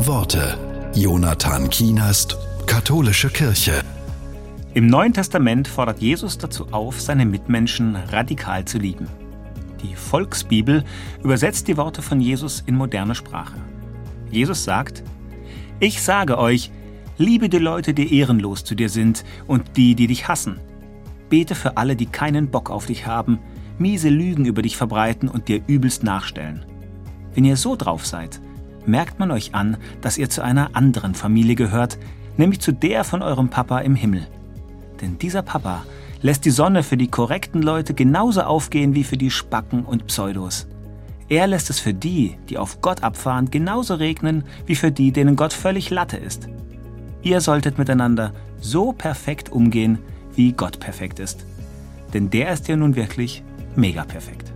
Worte. Jonathan Kienast, Katholische Kirche. Im Neuen Testament fordert Jesus dazu auf, seine Mitmenschen radikal zu lieben. Die Volksbibel übersetzt die Worte von Jesus in moderne Sprache. Jesus sagt, Ich sage euch, liebe die Leute, die ehrenlos zu dir sind und die, die dich hassen. Bete für alle, die keinen Bock auf dich haben, miese Lügen über dich verbreiten und dir übelst nachstellen. Wenn ihr so drauf seid, merkt man euch an, dass ihr zu einer anderen Familie gehört, nämlich zu der von eurem Papa im Himmel. Denn dieser Papa lässt die Sonne für die korrekten Leute genauso aufgehen wie für die Spacken und Pseudos. Er lässt es für die, die auf Gott abfahren, genauso regnen wie für die, denen Gott völlig Latte ist. Ihr solltet miteinander so perfekt umgehen, wie Gott perfekt ist. Denn der ist ja nun wirklich mega perfekt.